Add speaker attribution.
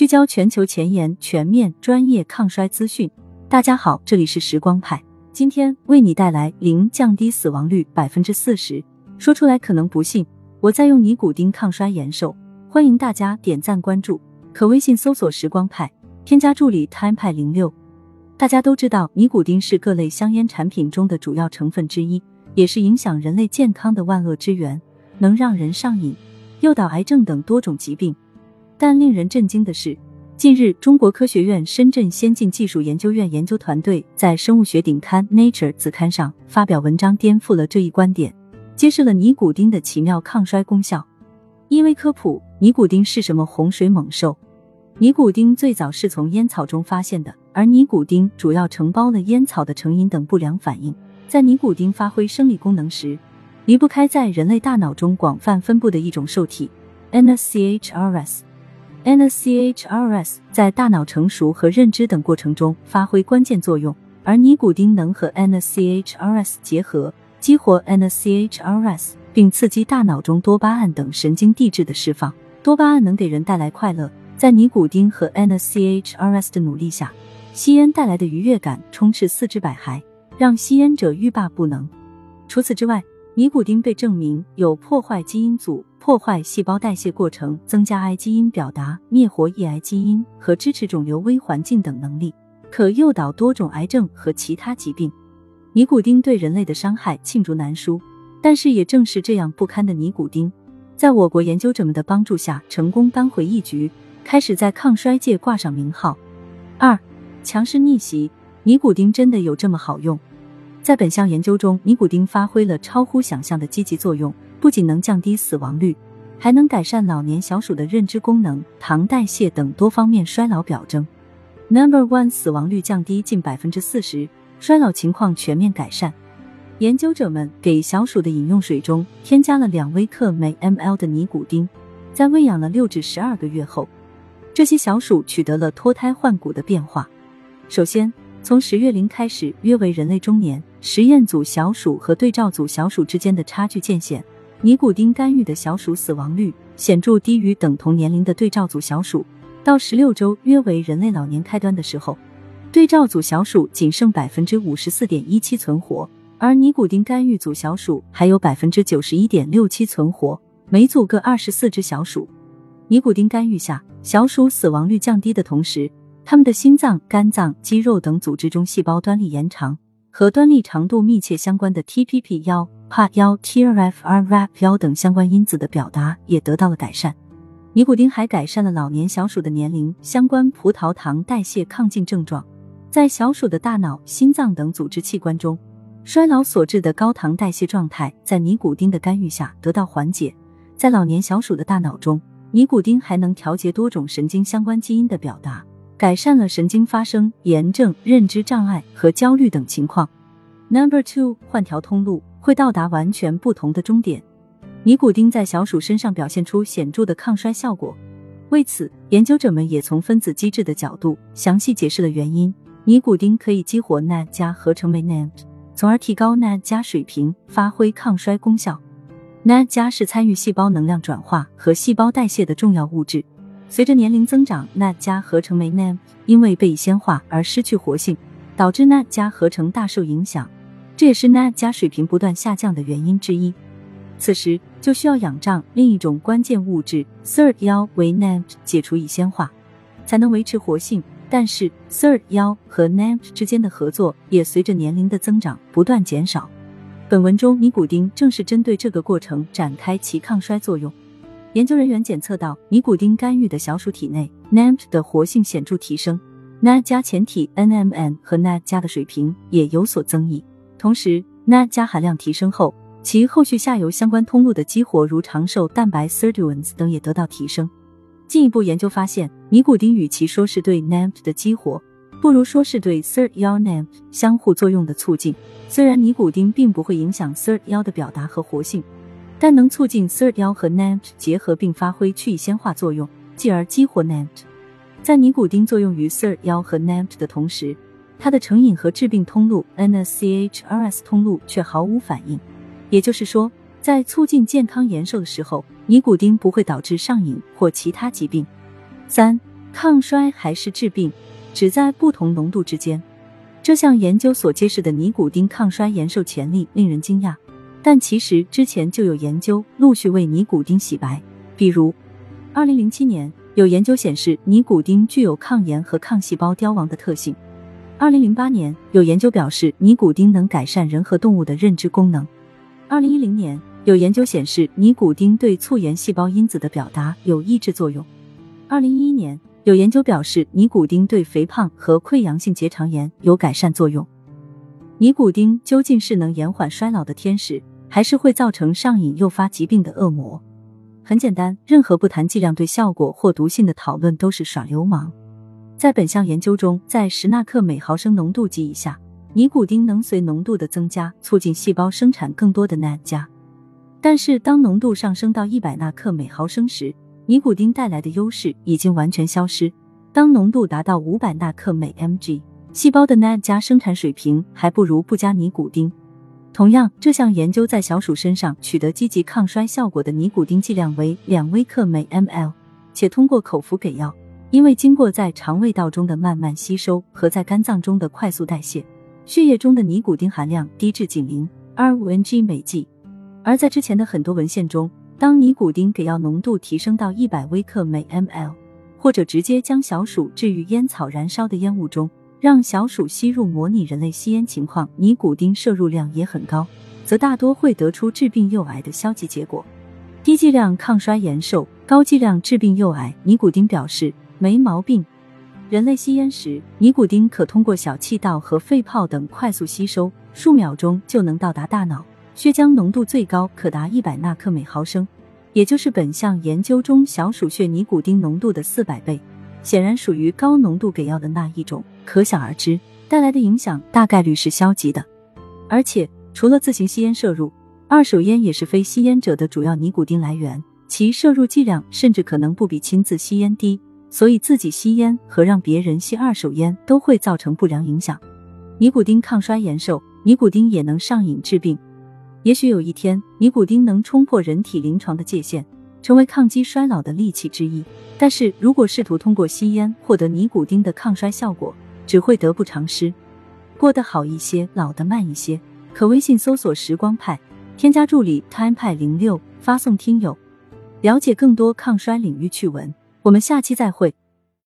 Speaker 1: 聚焦全球前沿、全面、专业抗衰资讯。大家好，这里是时光派，今天为你带来零降低死亡率百分之四十。说出来可能不信，我在用尼古丁抗衰延寿。欢迎大家点赞关注，可微信搜索“时光派”，添加助理 “time 派零六”。大家都知道，尼古丁是各类香烟产品中的主要成分之一，也是影响人类健康的万恶之源，能让人上瘾，诱导癌症等多种疾病。但令人震惊的是，近日中国科学院深圳先进技术研究院研究团队在生物学顶刊《Nature》子刊上发表文章，颠覆了这一观点，揭示了尼古丁的奇妙抗衰功效。因为科普：尼古丁是什么洪水猛兽？尼古丁最早是从烟草中发现的，而尼古丁主要承包了烟草的成瘾等不良反应。在尼古丁发挥生理功能时，离不开在人类大脑中广泛分布的一种受体 NSCHRS。NSCHRS 在大脑成熟和认知等过程中发挥关键作用，而尼古丁能和 NSCHRS 结合，激活 NSCHRS，并刺激大脑中多巴胺等神经递质的释放。多巴胺能给人带来快乐，在尼古丁和 NSCHRS 的努力下，吸烟带来的愉悦感充斥四肢百骸，让吸烟者欲罢不能。除此之外，尼古丁被证明有破坏基因组。破坏细胞代谢过程、增加癌基因表达、灭活抑癌基因和支持肿瘤微环境等能力，可诱导多种癌症和其他疾病。尼古丁对人类的伤害罄竹难书，但是也正是这样不堪的尼古丁，在我国研究者们的帮助下，成功扳回一局，开始在抗衰界挂上名号。二、强势逆袭，尼古丁真的有这么好用？在本项研究中，尼古丁发挥了超乎想象的积极作用。不仅能降低死亡率，还能改善老年小鼠的认知功能、糖代谢等多方面衰老表征。Number one，死亡率降低近百分之四十，衰老情况全面改善。研究者们给小鼠的饮用水中添加了两微克每 ml 的尼古丁，在喂养了六至十二个月后，这些小鼠取得了脱胎换骨的变化。首先，从十月龄开始，约为人类中年，实验组小鼠和对照组小鼠之间的差距渐显。尼古丁干预的小鼠死亡率显著低于等同年龄的对照组小鼠。到十六周，约为人类老年开端的时候，对照组小鼠仅剩百分之五十四点一七存活，而尼古丁干预组小鼠还有百分之九十一点六七存活，每组各二十四只小鼠。尼古丁干预下，小鼠死亡率降低的同时，它们的心脏、肝脏、肌肉等组织中细胞端粒延长。和端粒长度密切相关的 TPP 幺、PA 幺、TRF2、RAP 幺等相关因子的表达也得到了改善。尼古丁还改善了老年小鼠的年龄相关葡萄糖代谢亢进症状，在小鼠的大脑、心脏等组织器官中，衰老所致的高糖代谢状态在尼古丁的干预下得到缓解。在老年小鼠的大脑中，尼古丁还能调节多种神经相关基因的表达。改善了神经发生炎症、认知障碍和焦虑等情况。Number two，换条通路会到达完全不同的终点。尼古丁在小鼠身上表现出显著的抗衰效果。为此，研究者们也从分子机制的角度详细解释了原因。尼古丁可以激活 NAD 加合成酶 NAD，从而提高 NAD 加水平，发挥抗衰功效。NAD 加是参与细胞能量转化和细胞代谢的重要物质。随着年龄增长，NAD 加合成酶 NAM 因为被酰化而失去活性，导致 NAD 加合成大受影响，这也是 NAD 加水平不断下降的原因之一。此时就需要仰仗另一种关键物质 SIRT 幺为 NAM 解除乙酰化，才能维持活性。但是 SIRT 幺和 NAM 之间的合作也随着年龄的增长不断减少。本文中尼古丁正是针对这个过程展开其抗衰作用。研究人员检测到尼古丁干预的小鼠体内 NAMT 的活性显著提升，NAD 加前体 NMN 和 NAD 加的水平也有所增益。同时，NAD 加含量提升后，其后续下游相关通路的激活，如长寿蛋白 sirtuins 等也得到提升。进一步研究发现，尼古丁与其说是对 NAMT 的激活，不如说是对 sirt 幺 NAMT 相互作用的促进。虽然尼古丁并不会影响 sirt 幺的表达和活性。但能促进 sirt 幺和 NAMT 结合并发挥去乙酰化作用，继而激活 NAMT。在尼古丁作用于 sirt 幺和 NAMT 的同时，它的成瘾和致病通路 NSCHRS 通路却毫无反应。也就是说，在促进健康延寿的时候，尼古丁不会导致上瘾或其他疾病。三、抗衰还是治病，只在不同浓度之间。这项研究所揭示的尼古丁抗衰延寿潜力令人惊讶，但其实之前就有研究陆续为尼古丁洗白。比如，二零零七年有研究显示尼古丁具有抗炎和抗细胞凋亡的特性；二零零八年有研究表示尼古丁能改善人和动物的认知功能；二零一零年有研究显示尼古丁对促炎细胞因子的表达有抑制作用；二零一一年。有研究表示，尼古丁对肥胖和溃疡性结肠炎有改善作用。尼古丁究竟是能延缓衰老的天使，还是会造成上瘾诱发疾病的恶魔？很简单，任何不谈剂量对效果或毒性的讨论都是耍流氓。在本项研究中，在十纳克每毫升浓度及以下，尼古丁能随浓度的增加促进细胞生产更多的 NAD 加，但是当浓度上升到一百纳克每毫升时，尼古丁带来的优势已经完全消失。当浓度达到五百纳克每 mg，细胞的 NAD 加生产水平还不如不加尼古丁。同样，这项研究在小鼠身上取得积极抗衰效果的尼古丁剂量为两微克每 ml，且通过口服给药，因为经过在肠胃道中的慢慢吸收和在肝脏中的快速代谢，血液中的尼古丁含量低至仅零二五 ng 每剂。而在之前的很多文献中，当尼古丁给药浓度提升到一百微克每 ml，或者直接将小鼠置于烟草燃烧的烟雾中，让小鼠吸入模拟人类吸烟情况，尼古丁摄入量也很高，则大多会得出致病诱癌的消极结果。低剂量抗衰延寿，高剂量致病诱癌，尼古丁表示没毛病。人类吸烟时，尼古丁可通过小气道和肺泡等快速吸收，数秒钟就能到达大脑。血浆浓度最高可达一百纳克每毫升，也就是本项研究中小鼠血尼古丁浓度的四百倍，显然属于高浓度给药的那一种。可想而知，带来的影响大概率是消极的。而且，除了自行吸烟摄入，二手烟也是非吸烟者的主要尼古丁来源，其摄入剂量甚至可能不比亲自吸烟低。所以，自己吸烟和让别人吸二手烟都会造成不良影响。尼古丁抗衰延寿，尼古丁也能上瘾治病。也许有一天，尼古丁能冲破人体临床的界限，成为抗击衰老的利器之一。但是如果试图通过吸烟获得尼古丁的抗衰效果，只会得不偿失，过得好一些，老得慢一些。可微信搜索“时光派”，添加助理 “time 派零六”，发送“听友”，了解更多抗衰领域趣闻。我们下期再会。